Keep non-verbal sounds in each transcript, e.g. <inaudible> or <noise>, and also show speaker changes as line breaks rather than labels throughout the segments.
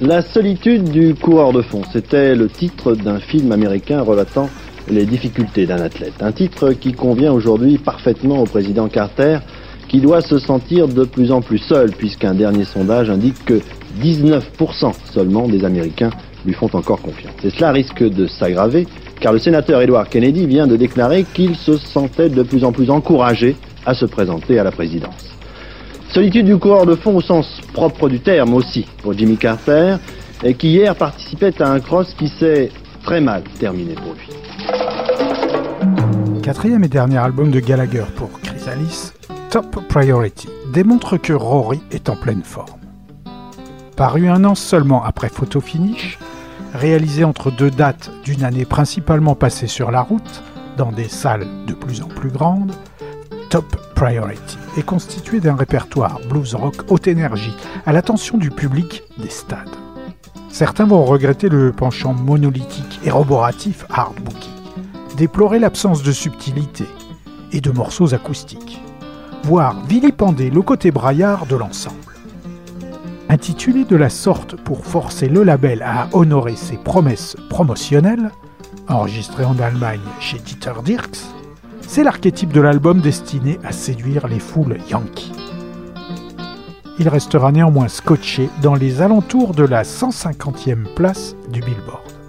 La solitude du coureur de fond, c'était le titre d'un film américain relatant les difficultés d'un athlète. Un titre qui convient aujourd'hui parfaitement au président Carter, qui doit se sentir de plus en plus seul, puisqu'un dernier sondage indique que 19% seulement des Américains lui font encore confiance. Et cela risque de s'aggraver, car le sénateur Edward Kennedy vient de déclarer qu'il se sentait de plus en plus encouragé à se présenter à la présidence. Solitude du coureur de fond au sens propre du terme aussi pour Jimmy Carter, qui hier participait à un cross qui s'est très mal terminé pour lui.
Quatrième et dernier album de Gallagher pour Chrysalis, Top Priority, démontre que Rory est en pleine forme. Paru un an seulement après Photo Finish, réalisé entre deux dates d'une année principalement passée sur la route, dans des salles de plus en plus grandes, Top Priority est constitué d'un répertoire blues rock haute énergie à l'attention du public des stades. Certains vont regretter le penchant monolithique et roboratif hard bookie, déplorer l'absence de subtilité et de morceaux acoustiques, voire vilipender le côté braillard de l'ensemble. Intitulé de la sorte pour forcer le label à honorer ses promesses promotionnelles, enregistré en Allemagne chez Dieter Dirks, c'est l'archétype de l'album destiné à séduire les foules yankees. Il restera néanmoins scotché dans les alentours de la 150e place du Billboard.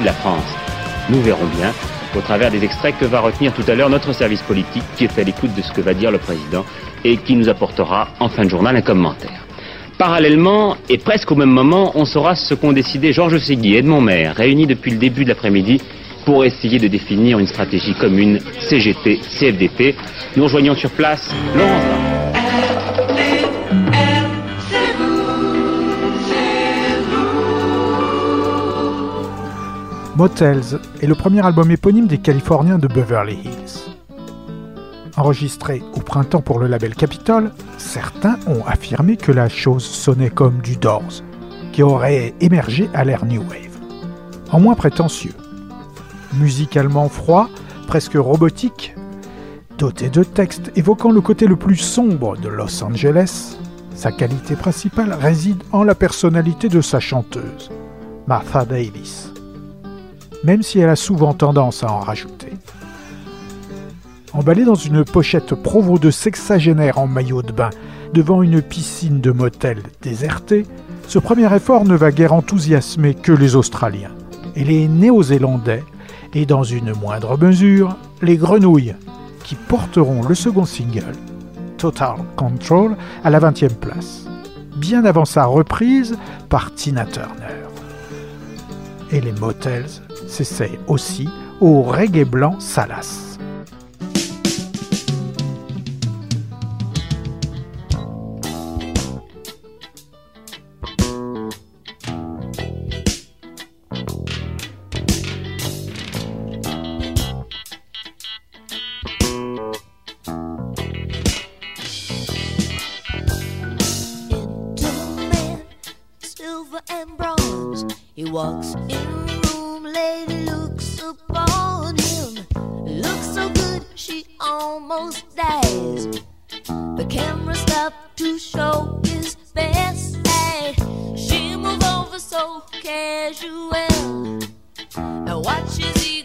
De la France. Nous verrons bien, au travers des extraits que va retenir tout à l'heure notre service politique, qui est à l'écoute de ce que va dire le président et qui nous apportera en fin de journal un commentaire. Parallèlement, et presque au même moment, on saura ce qu'ont décidé Georges Segui et Edmond Maire, réunis depuis le début de l'après-midi pour essayer de définir une stratégie commune CGT-CFDP. Nous rejoignons sur place Laurence
Motels est le premier album éponyme des Californiens de Beverly Hills. Enregistré au printemps pour le label Capitol, certains ont affirmé que la chose sonnait comme du Doors, qui aurait émergé à l'ère New Wave. En moins prétentieux. Musicalement froid, presque robotique, doté de textes évoquant le côté le plus sombre de Los Angeles, sa qualité principale réside en la personnalité de sa chanteuse, Martha Davis même si elle a souvent tendance à en rajouter. Emballé dans une pochette provo de sexagénaire en maillot de bain devant une piscine de motel désertée, ce premier effort ne va guère enthousiasmer que les Australiens et les Néo-Zélandais, et dans une moindre mesure, les Grenouilles, qui porteront le second single, Total Control, à la 20e place, bien avant sa reprise par Tina Turner. Et les Motels s'essaye aussi au reggae blanc Salas.
Casual and watches he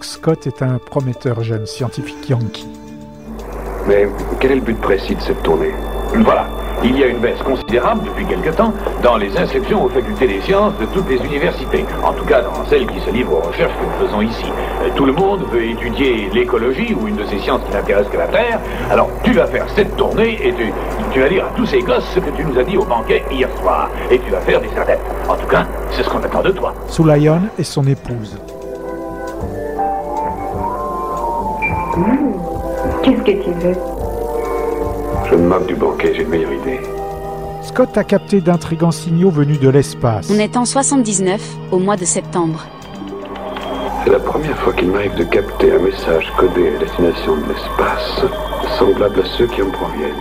Scott est un prometteur jeune scientifique yankee.
Mais quel est le but précis de cette tournée?
Voilà. Il y a une baisse considérable depuis quelque temps dans les inscriptions aux facultés des sciences de toutes les universités. En tout cas, dans celles qui se livrent aux recherches que nous faisons ici. Euh, Tout le monde veut étudier l'écologie ou une de ces sciences qui n'intéressent que la Terre. Alors, tu vas faire cette tournée et tu, tu vas dire à tous ces gosses ce que tu nous as dit au banquet hier soir. Et tu vas faire des adeptes. En tout cas, c'est ce qu'on attend de toi.
Sulayon et son épouse.
Qu'est-ce que tu veux?
Je me moque du banquet, j'ai une meilleure idée.
Scott a capté d'intrigants signaux venus de l'espace.
On est en 79, au mois de septembre.
C'est la première fois qu'il m'arrive de capter un message codé à destination de l'espace, semblable à ceux qui en proviennent.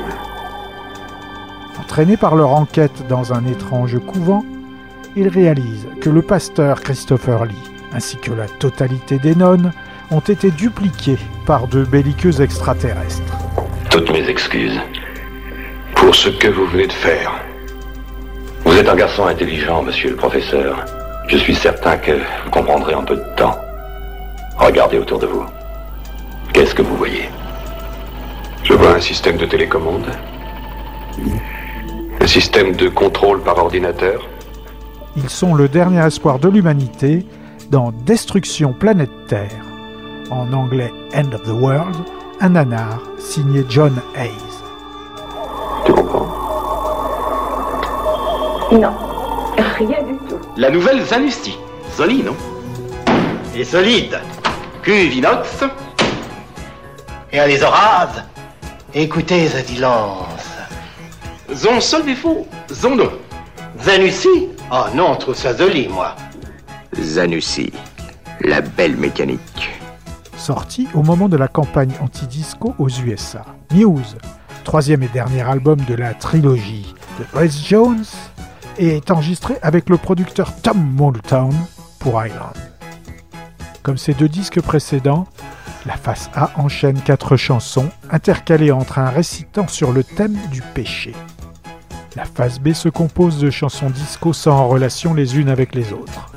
Entraînés par leur enquête dans un étrange couvent, ils réalisent que le pasteur Christopher Lee, ainsi que la totalité des nonnes, ont été dupliqués par de belliqueux extraterrestres.
Toutes mes excuses pour ce que vous venez de faire. Vous êtes un garçon intelligent, monsieur le professeur. Je suis certain que vous comprendrez en peu de temps. Regardez autour de vous. Qu'est-ce que vous voyez?
Je vois un système de télécommande. Un système de contrôle par ordinateur.
Ils sont le dernier espoir de l'humanité dans Destruction Planète Terre, en anglais End of the World, un nanar signé John Hayes.
Tu comprends?
Non, rien du tout.
La nouvelle Zanussi. Jolie, non? Et solide. Cuve inox.
Et à les orases, écoutez ce silence.
Son seul défaut, son nom.
Zanussi Oh non, je trouve ça joli, moi.
Zanussi, la belle mécanique.
Sorti au moment de la campagne anti-disco aux USA. News, troisième et dernier album de la trilogie de Grace Jones, est enregistré avec le producteur Tom Moulton pour Island. Comme ses deux disques précédents, la face A enchaîne quatre chansons intercalées entre un récitant sur le thème du péché. La face B se compose de chansons disco sans relation les unes avec les autres.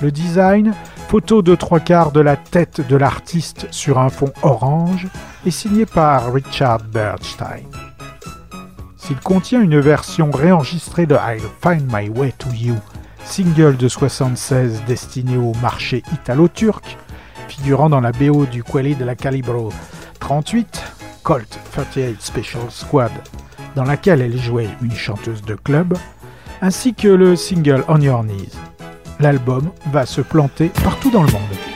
Le design, photo de trois quarts de la tête de l'artiste sur un fond orange, est signé par Richard Bernstein. S'il contient une version réenregistrée de I'll Find My Way to You, single de 76 destiné au marché italo-turc, figurant dans la BO du Quelli de la Calibro 38, Colt 38 Special Squad, dans laquelle elle jouait une chanteuse de club, ainsi que le single On Your Knees. L'album va se planter partout dans le monde.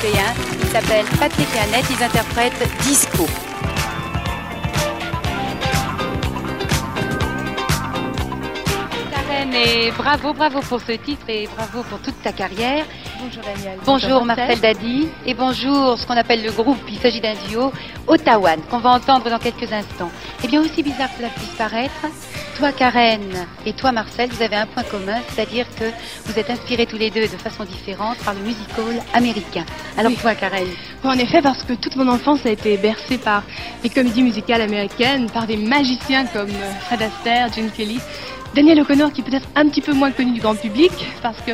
Boîte du Cléen. Il s'appelle Patrick et Annette. Ils interprètent Disco. Et bravo, bravo pour ce titre et bravo pour toute ta carrière.
Bonjour Daniel.
Bonjour Marcel Dadi et bonjour ce qu'on appelle le groupe. Il s'agit d'un duo, Ottawa, qu'on va entendre dans quelques instants. Et bien aussi bizarre que cela puisse paraître, toi Karen et toi Marcel, vous avez un point commun, c'est-à-dire que vous êtes inspirés tous les deux de façon différente par le musical américain. Alors
Oui.
toi Karen
En effet, parce que toute mon enfance a été bercée par les comédies musicales américaines, par des magiciens comme euh, Fred Astaire, Gene Kelly, Daniel O'Connor, qui est peut-être un petit peu moins connu du grand public, parce que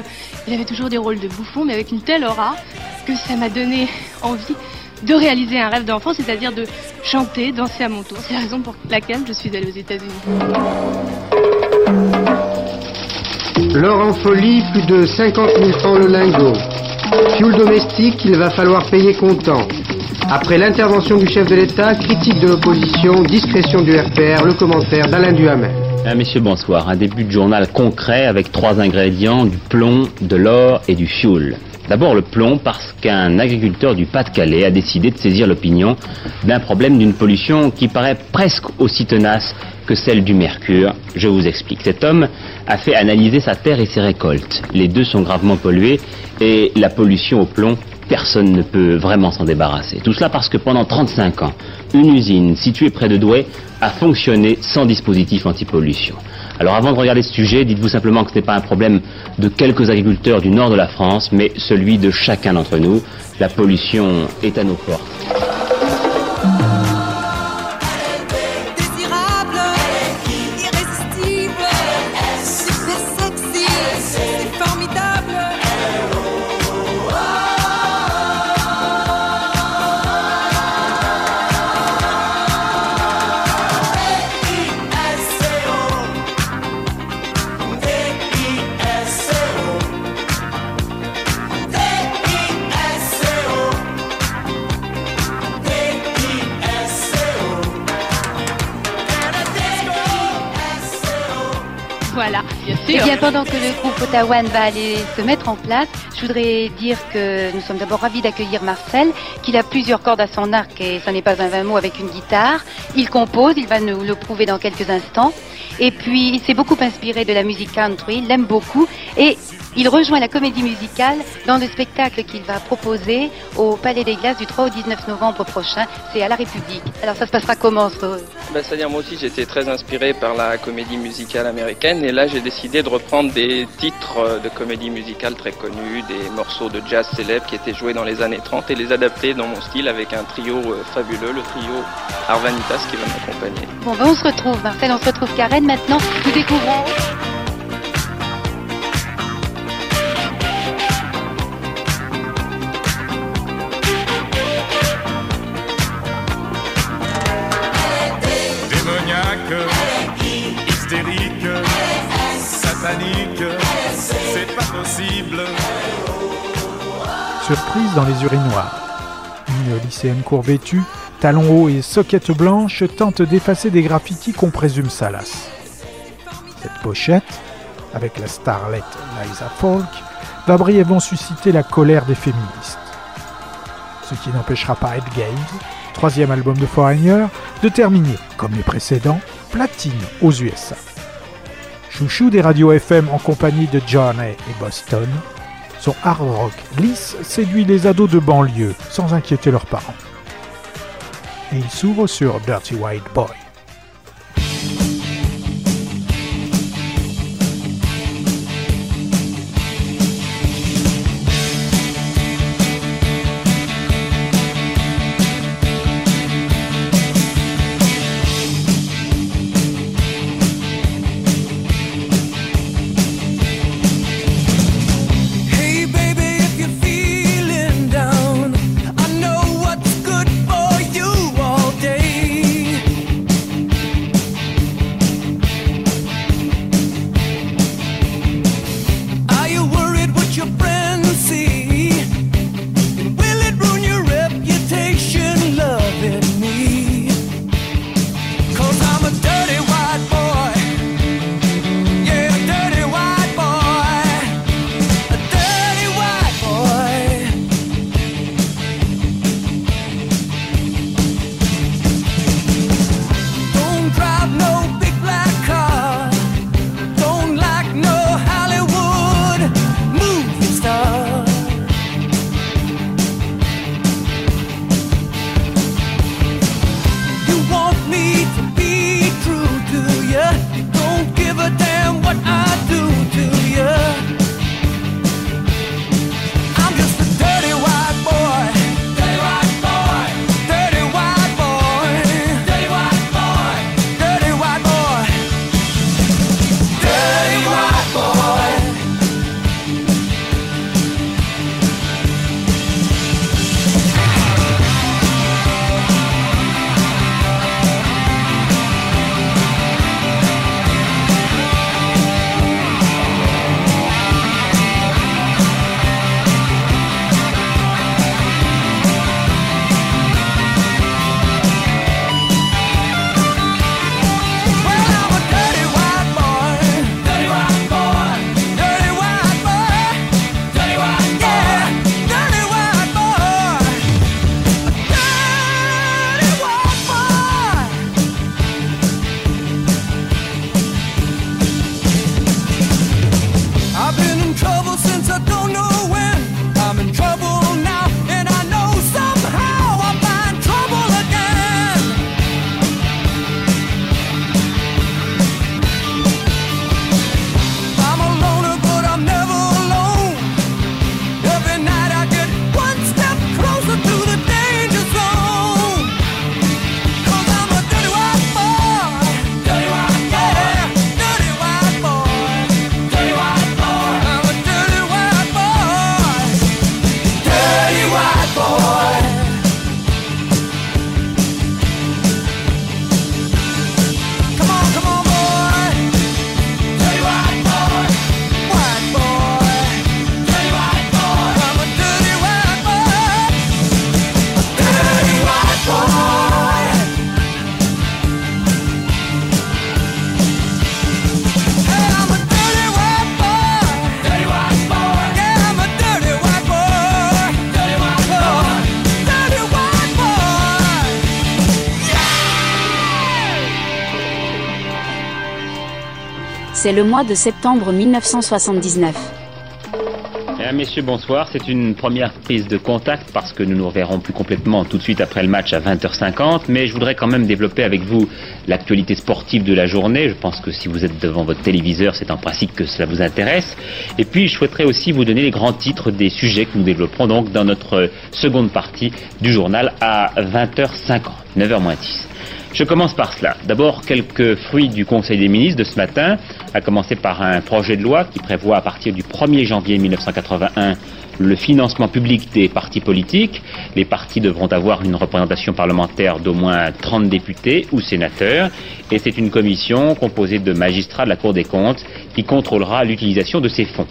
il avait toujours des rôles de bouffon, mais avec une telle aura que ça m'a donné envie de réaliser un rêve d'enfant, c'est-à-dire de chanter, danser à mon tour. C'est la raison pour laquelle je suis allée aux États-Unis.
L'or en folie, plus de 50 000 francs le lingot. Fioul domestique, il va falloir payer comptant. Après l'intervention du chef de l'État, critique de l'opposition, discrétion du RPR, le commentaire d'Alain Duhamel.
Ah, messieurs, bonsoir. Un début de journal concret avec trois ingrédients, du plomb, de l'or et du fioul. D'abord le plomb parce qu'un agriculteur du Pas-de-Calais a décidé de saisir l'opinion d'un problème d'une pollution qui paraît presque aussi tenace que celle du mercure. Je vous explique. Cet homme a fait analyser sa terre et ses récoltes. Les deux sont gravement pollués et la pollution au plomb personne ne peut vraiment s'en débarrasser. Tout cela parce que pendant 35 ans, une usine située près de Douai a fonctionné sans dispositif anti-pollution. Alors avant de regarder ce sujet, dites-vous simplement que ce n'est pas un problème de quelques agriculteurs du nord de la France, mais celui de chacun d'entre nous. La pollution est à nos portes.
Ottawa va aller se mettre en place, je voudrais dire que nous sommes d'abord ravis d'accueillir Marcel, qu'il a plusieurs cordes à son arc et ça n'est pas un vain mot avec une guitare. Il compose, il va nous le prouver dans quelques instants. Et puis, il s'est beaucoup inspiré de la musique country, il l'aime beaucoup et il rejoint la comédie musicale dans le spectacle qu'il va proposer au Palais des Glaces du 3 au 19 novembre prochain. C'est à la République. Alors, ça se passera comment ce...
Ben, C'est-à-dire moi aussi j'étais très inspiré par la comédie musicale américaine et là j'ai décidé de reprendre des titres euh, de comédie musicale très connus, des morceaux de jazz célèbres qui étaient joués dans les années 30 et les adapter dans mon style avec un trio euh, fabuleux, le trio Arvanitas qui va m'accompagner.
Bon, ben on se retrouve, Marcel, on se retrouve Karen. Maintenant, nous découvrons
Surprise dans les urinoirs. Une lycéenne court vêtue, talons hauts et soquettes blanches tente d'effacer des graffitis qu'on présume salaces. Cette pochette, avec la starlette Liza Falk, va brièvement susciter la colère des féministes. Ce qui n'empêchera pas Ed troisième album de Foreigner, de terminer, comme les précédents, platine aux USA. Chouchou des radios FM en compagnie de Johnny et Boston, son hard rock lisse séduit les ados de banlieue sans inquiéter leurs parents. Et il s'ouvre sur Dirty White Boy.
C'est le mois de septembre 1979.
Mesdames, Messieurs, bonsoir. C'est une première prise de contact parce que nous nous reverrons plus complètement tout de suite après le match à 20h50. Mais je voudrais quand même développer avec vous l'actualité sportive de la journée. Je pense que si vous êtes devant votre téléviseur, c'est en principe que cela vous intéresse. Et puis, je souhaiterais aussi vous donner les grands titres des sujets que nous développerons donc dans notre seconde partie du journal à 20h50, 9h moins 10. Je commence par cela. D'abord, quelques fruits du Conseil des ministres de ce matin, à commencer par un projet de loi qui prévoit à partir du 1er janvier 1981 le financement public des partis politiques. Les partis devront avoir une représentation parlementaire d'au moins 30 députés ou sénateurs. Et c'est une commission composée de magistrats de la Cour des comptes qui contrôlera l'utilisation de ces fonds.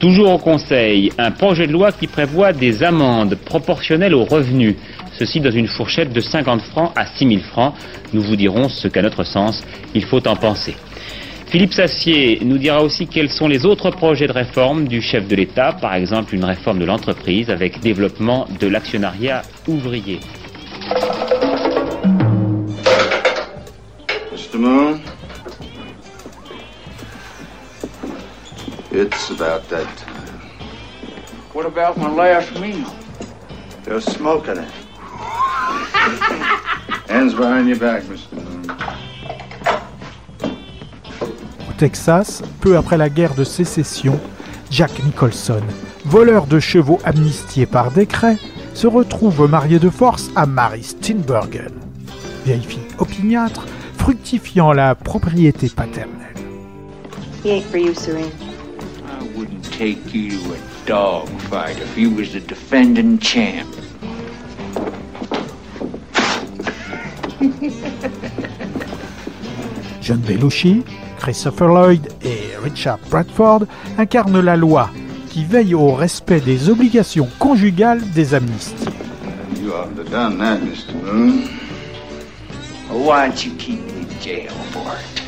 Toujours au Conseil, un projet de loi qui prévoit des amendes proportionnelles aux revenus. Ceci dans une fourchette de 50 francs à 6 000 francs. Nous vous dirons ce qu'à notre sens, il faut en penser. Philippe Sassier nous dira aussi quels sont les autres projets de réforme du chef de l'État, par exemple une réforme de l'entreprise avec développement de l'actionnariat ouvrier.
Mr. Moon? It's about that time.
What about my last meal?
They're smoking it. Hands behind your back, Mr.
Au Texas, peu après la guerre de sécession, Jack Nicholson, voleur de chevaux amnistié par décret, se retrouve marié de force à Mary Steenburgen, vieille fille opiniâtre, fructifiant la propriété paternelle.
He ain't for you, Serene.
I wouldn't take you to a dog fight if you was the defending champ. <laughs>
John Belushi, Christopher Lloyd et Richard Bradford incarnent la loi qui veille au respect des obligations conjugales des amnistiés.
You ought to have done that, Mr. Moon.
Why'd you keep me in jail for it?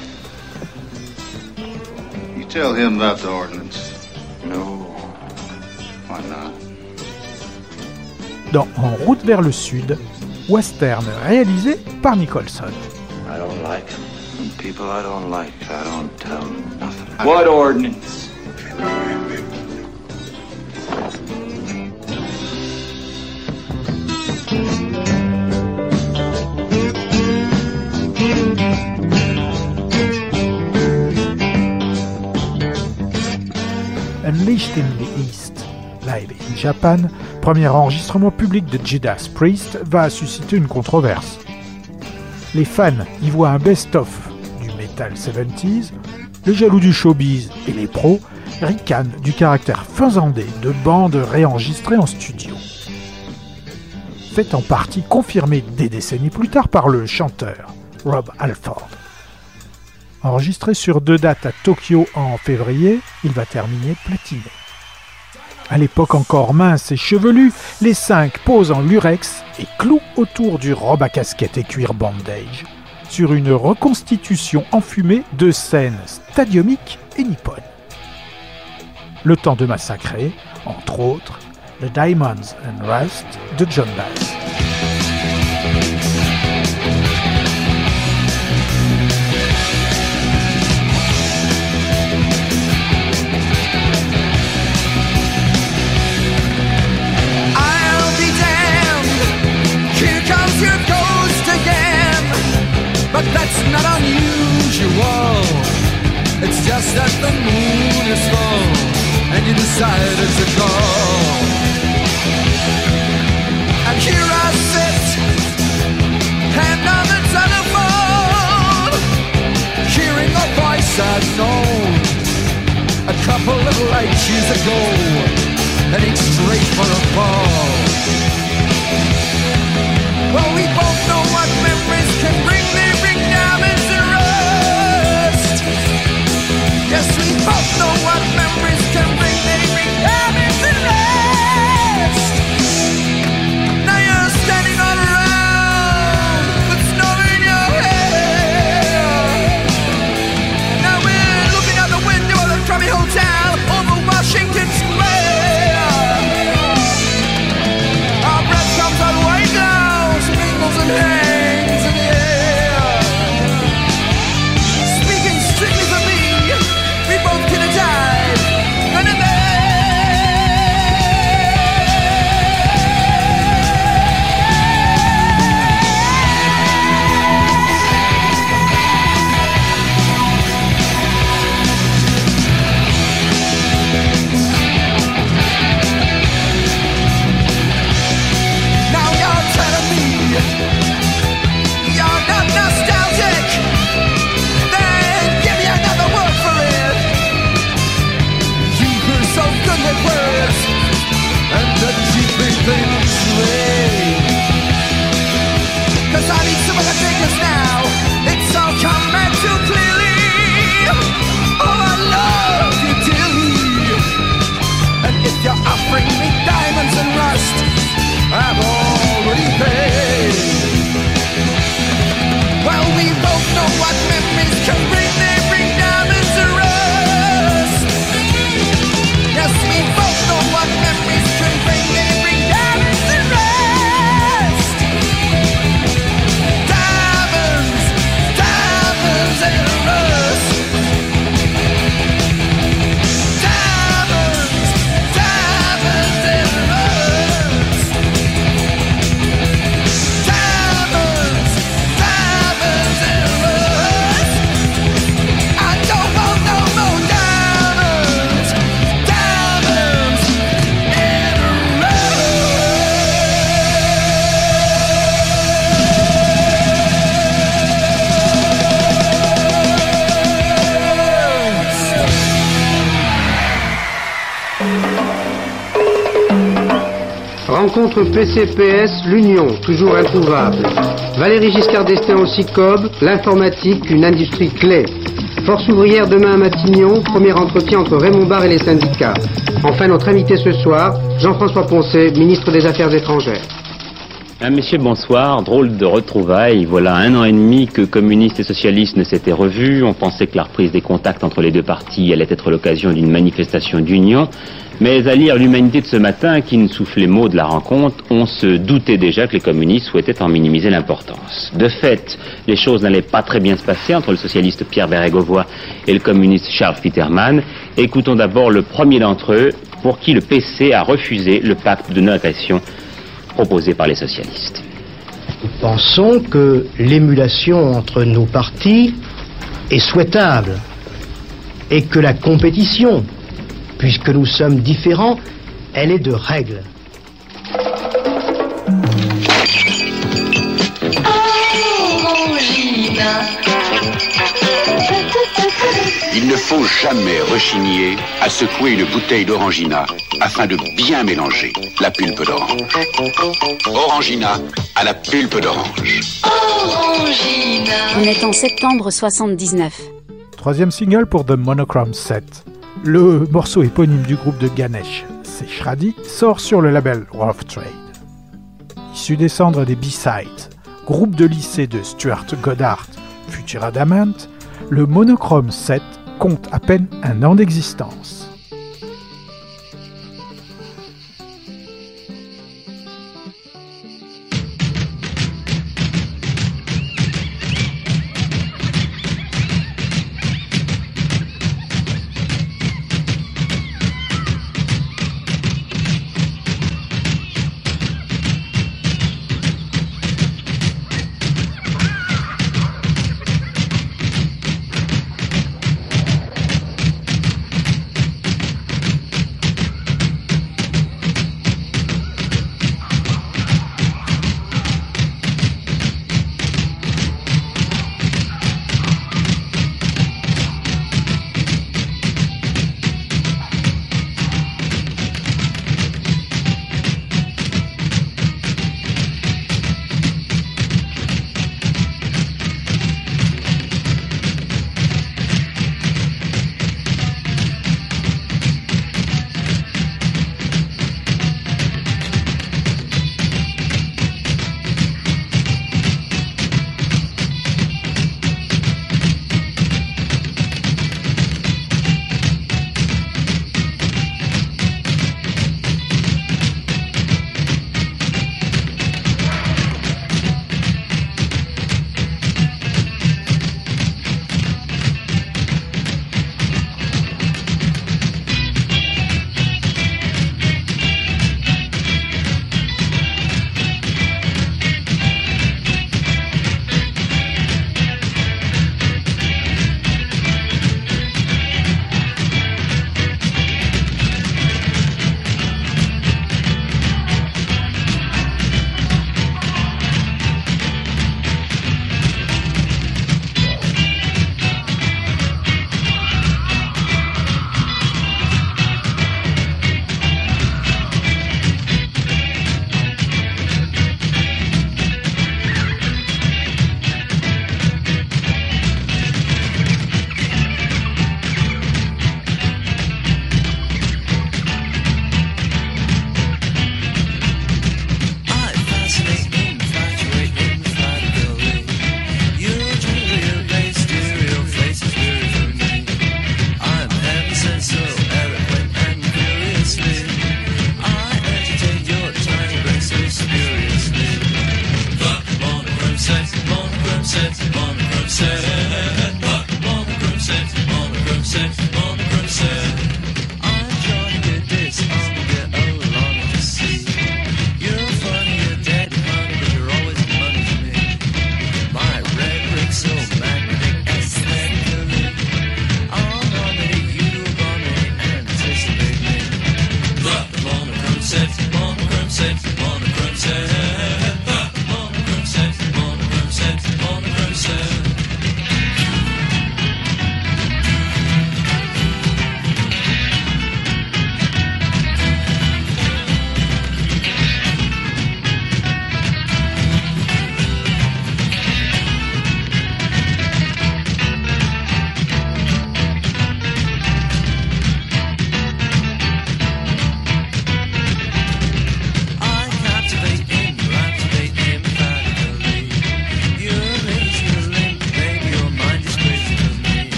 You tell him about the ordinance.
No.
Why not?
Dans En route vers le sud, western réalisé par Nicholson.
I don't like him. People I don't like, I don't tell them nothing.
What ordinance?
Unleashed in the East, Live in Japan, premier enregistrement public de Judas Priest, va susciter une controverse. Les fans y voient un best-of du metal 70s, les jaloux du showbiz et les pros ricanent du caractère faisandé de bandes réenregistrées en studio. Fait en partie confirmé des décennies plus tard par le chanteur Rob Alford. Enregistré sur deux dates à Tokyo en février, il va terminer platiné. À l'époque encore mince et chevelu, les cinq posent en lurex et clouent autour du robe à casquette et cuir bandage sur une reconstitution enfumée de scènes stadiumiques et nippones. Le temps de massacrer, entre autres, The Diamonds and Rust de John Bass.
That's not unusual. It's just that the moon is full and you decided to go. And here I sit, hand on the telephone, hearing a voice I've known a couple of light years ago heading straight for a fall.
Rencontre PCPS L'Union, toujours introuvable. Valérie Giscard d'Estaing au CICOB, l'informatique, une industrie clé. Force ouvrière demain à Matignon, premier entretien entre Raymond Barre et les syndicats. Enfin, notre invité ce soir, Jean-François Poncet, ministre des Affaires étrangères.
Ah, messieurs, bonsoir. Drôle de retrouvailles. Voilà un an et demi que communistes et socialistes ne s'étaient revus. On pensait que la reprise des contacts entre les deux partis allait être l'occasion d'une manifestation d'union. Mais à lire l'humanité de ce matin, qui ne soufflait mot de la rencontre, on se doutait déjà que les communistes souhaitaient en minimiser l'importance. De fait, les choses n'allaient pas très bien se passer entre le socialiste Pierre Bérégovoy et le communiste Charles Peterman. Écoutons d'abord le premier d'entre eux, pour qui le PC a refusé le pacte de notation proposé par les socialistes.
Nous pensons que l'émulation entre nos partis est souhaitable et que la compétition, puisque nous sommes différents, elle est de règle.
Il ne faut jamais rechigner à secouer une bouteille d'orangina afin de bien mélanger la pulpe d'orange. Orangina à la pulpe d'orange.
On est en septembre 79.
Troisième single pour The Monochrome Set. Le morceau éponyme du groupe de Ganesh, c'est sort sur le label Rough Trade. Issu des cendres des B-Sides, groupe de lycée de Stuart Goddard, futur Adamant, le Monochrome 7 compte à peine un an d'existence.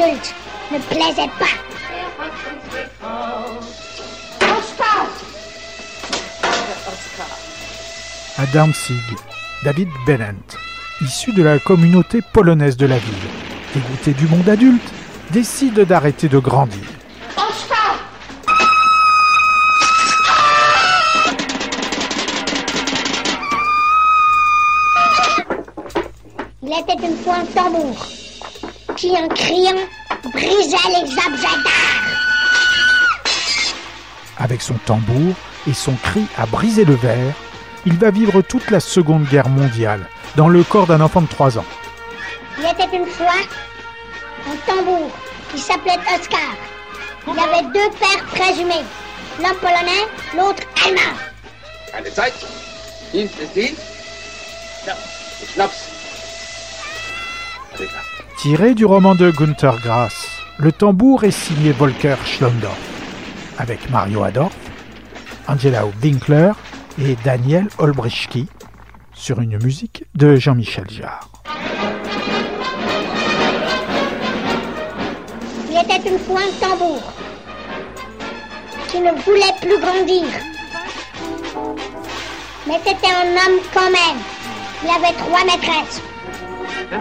Ne plaisait pas.
À Danzig, David Bennett, issu de la communauté polonaise de la ville, dégoûté du monde adulte, décide d'arrêter de grandir.
Il était une fois un tambour qui, en criant, brisait les objets d'art.
Avec son tambour et son cri à briser le verre, il va vivre toute la Seconde Guerre mondiale dans le corps d'un enfant de 3 ans.
Il était une fois un tambour qui s'appelait Oscar. Il avait deux pères présumés, l'un polonais, l'autre allemand.
Eine Zeit. Hier ist die. Ja, Schnaps.
Tiré du roman de Gunther Grass, le tambour est signé Volker Schlondorf, avec Mario Adorf, Angela Winkler et Daniel Olbrichki, sur une musique de Jean-Michel Jarre.
Il était une fois un tambour qui ne voulait plus grandir. Mais c'était un homme quand même. Il avait trois maîtresses. Il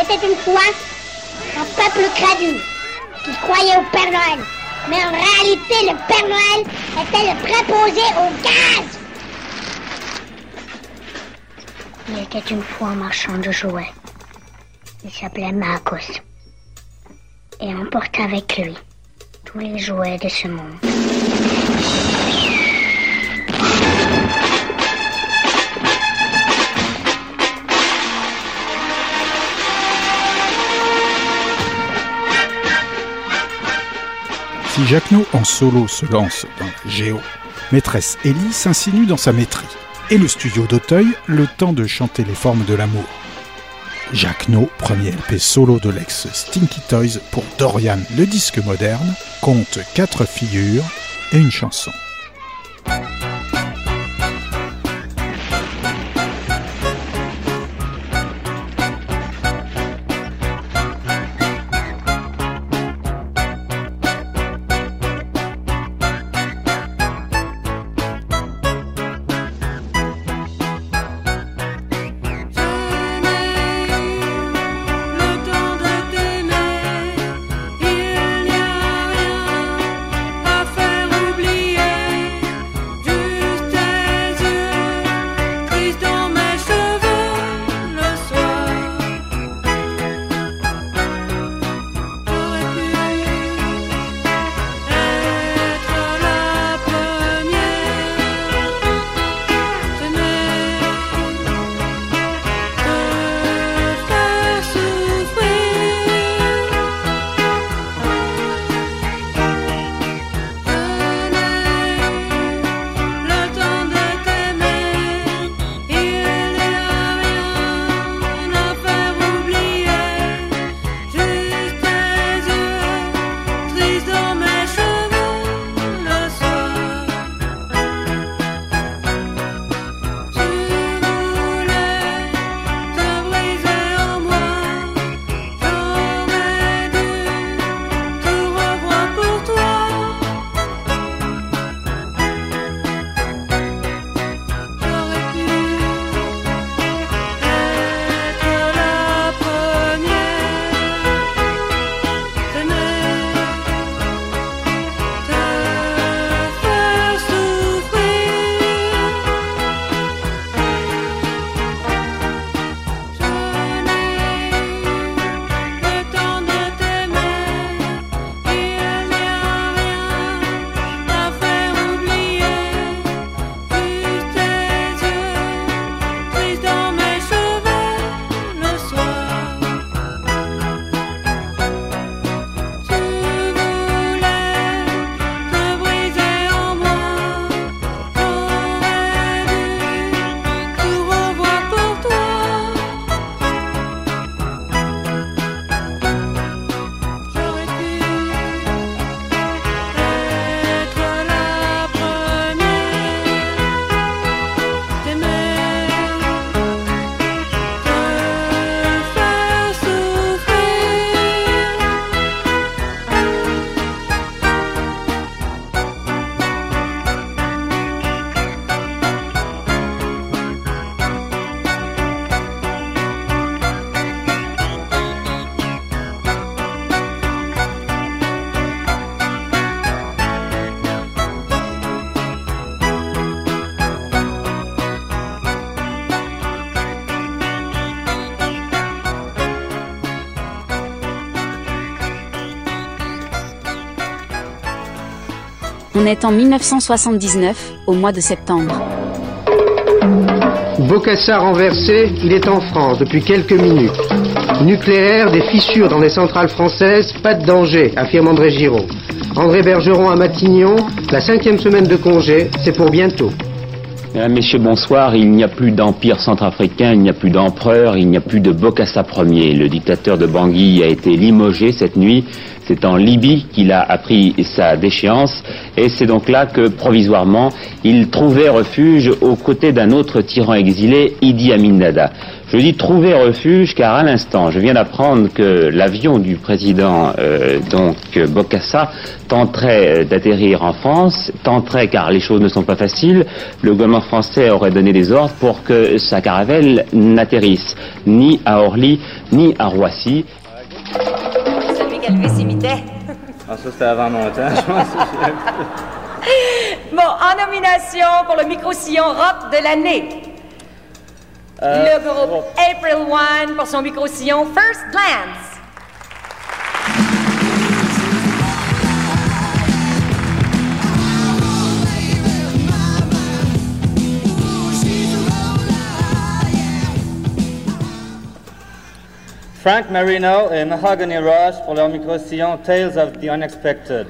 était une fois un peuple crédule qui croyait au Père Noël. Mais en réalité, le Père Noël était le préposé au gaz. Il était une fois un marchand de jouets. Il s'appelait Marcos. Et emportait avec lui tous les jouets de ce monde.
Si Jacquenot en solo se lance dans géo, maîtresse Ellie s'insinue dans sa maîtrise.
Et le studio d'Auteuil le temps de chanter les formes de l'amour. Jacques No, premier LP solo de l'ex Stinky Toys pour Dorian, le disque moderne, compte quatre figures et une chanson.
On est en 1979, au mois de septembre.
Bocassa renversé, il est en France depuis quelques minutes. Nucléaire, des fissures dans les centrales françaises, pas de danger, affirme André Giraud. André Bergeron à Matignon, la cinquième semaine de congé, c'est pour bientôt.
Mesdames, Messieurs, bonsoir. Il n'y a plus d'empire centrafricain, il n'y a plus d'empereur, il n'y a plus de Bokassa Ier. Le dictateur de Bangui a été limogé cette nuit. C'est en Libye qu'il a appris sa déchéance et c'est donc là que provisoirement il trouvait refuge aux côtés d'un autre tyran exilé, Idi Amin Dada. Je dis trouver refuge car à l'instant je viens d'apprendre que l'avion du président euh, donc Bokassa tenterait d'atterrir en France, tenterait car les choses ne sont pas faciles. Le gouvernement français aurait donné des ordres pour que sa caravelle n'atterrisse ni à Orly ni à Roissy.
Celui.
Ah, ça, c'était avant mon temps, je pense. <laughs>
Bon, en nomination pour le micro-sillon rock de l'année.
Euh,
le groupe April One pour son micro-sillon First Glance.
Frank Marino et Mahogany Rush pour leur micro-sillon Tales of the Unexpected.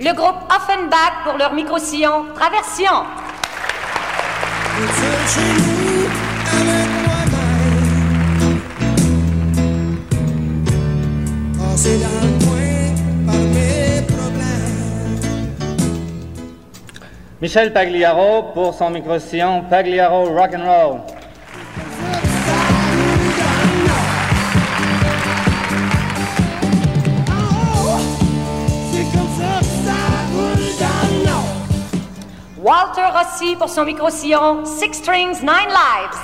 Le groupe Offenbach pour leur micro-sillon Traversion.
Michel Pagliaro pour son micro-sillon Pagliaro Rock'n'Roll.
Walter Rossi pour son micro-sillon Six Strings, Nine Lives.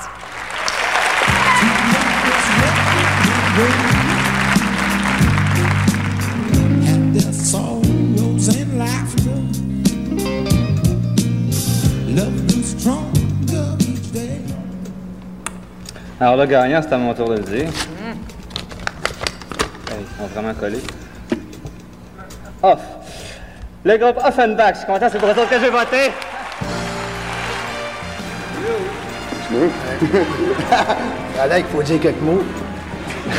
Alors le gagnant, c'est à mon tour de le dire. Hey, ils sont vraiment collés. Off. Le groupe Offenbach, je suis content, c'est pour ça que je vais voter.
Voilà, il faut dire quelques mots. <laughs>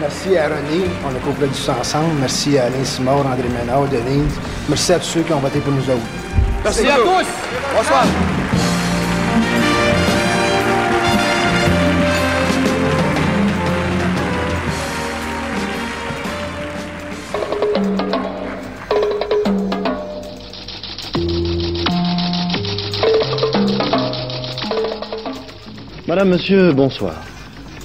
Merci à René, on a coproduit ça ensemble. Merci à Alain Simard, André Ménard, Denise. Merci à tous ceux qui ont voté pour nous autres.
Merci à tous. Bonsoir.
Monsieur, bonsoir.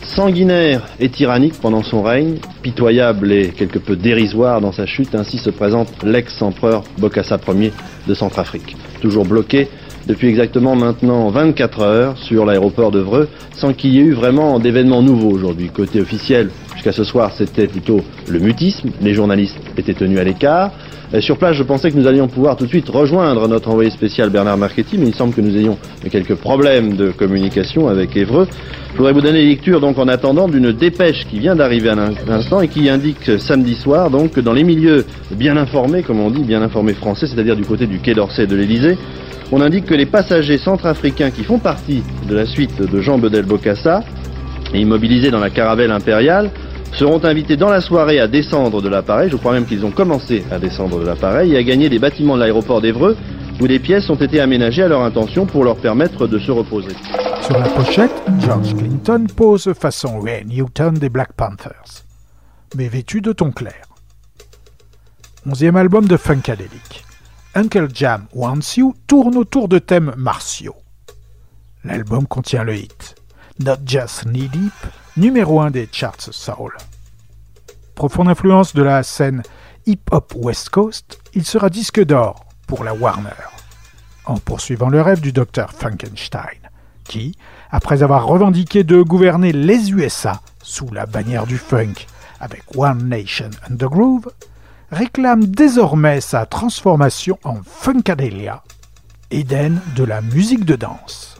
Sanguinaire et tyrannique pendant son règne, pitoyable et quelque peu dérisoire dans sa chute, ainsi se présente l'ex-empereur Bokassa Ier de Centrafrique. Toujours bloqué depuis exactement maintenant 24 heures sur l'aéroport de Vreux, sans qu'il y ait eu vraiment d'événements nouveaux aujourd'hui. Côté officiel, ce soir, c'était plutôt le mutisme, les journalistes étaient tenus à l'écart. Euh, Sur place, je pensais que nous allions pouvoir tout de suite rejoindre notre envoyé spécial Bernard Marchetti, mais il semble que nous ayons quelques problèmes de communication avec Évreux. Je voudrais vous donner lecture donc en attendant d'une dépêche qui vient d'arriver à l'in- l'instant et qui indique euh, samedi soir donc que dans les milieux bien informés, comme on dit, bien informés français, c'est-à-dire du côté du Quai d'Orsay et de l'Élysée, on indique que les passagers centrafricains qui font partie de la suite de Jean Bedel Bokassa et immobilisés dans la caravelle impériale seront invités dans la soirée à descendre de l'appareil, je crois même qu'ils ont commencé à descendre de l'appareil, et à gagner les bâtiments de l'aéroport d'Evreux, où des pièces ont été aménagées à leur intention pour leur permettre de se reposer.
Sur la pochette, George Clinton pose façon Ray Newton des Black Panthers, mais vêtu de ton clair. Onzième album de Funkadelic. Uncle Jam Wants You tourne autour de thèmes martiaux. L'album contient le hit Not Just Knee Deep, numéro 1 des charts soul. Profonde influence de la scène hip-hop West Coast, il sera disque d'or pour la Warner, en poursuivant le rêve du docteur Frankenstein, qui, après avoir revendiqué de gouverner les USA sous la bannière du funk avec One Nation and the Groove, réclame désormais sa transformation en Funkadelia, Éden de la musique de danse.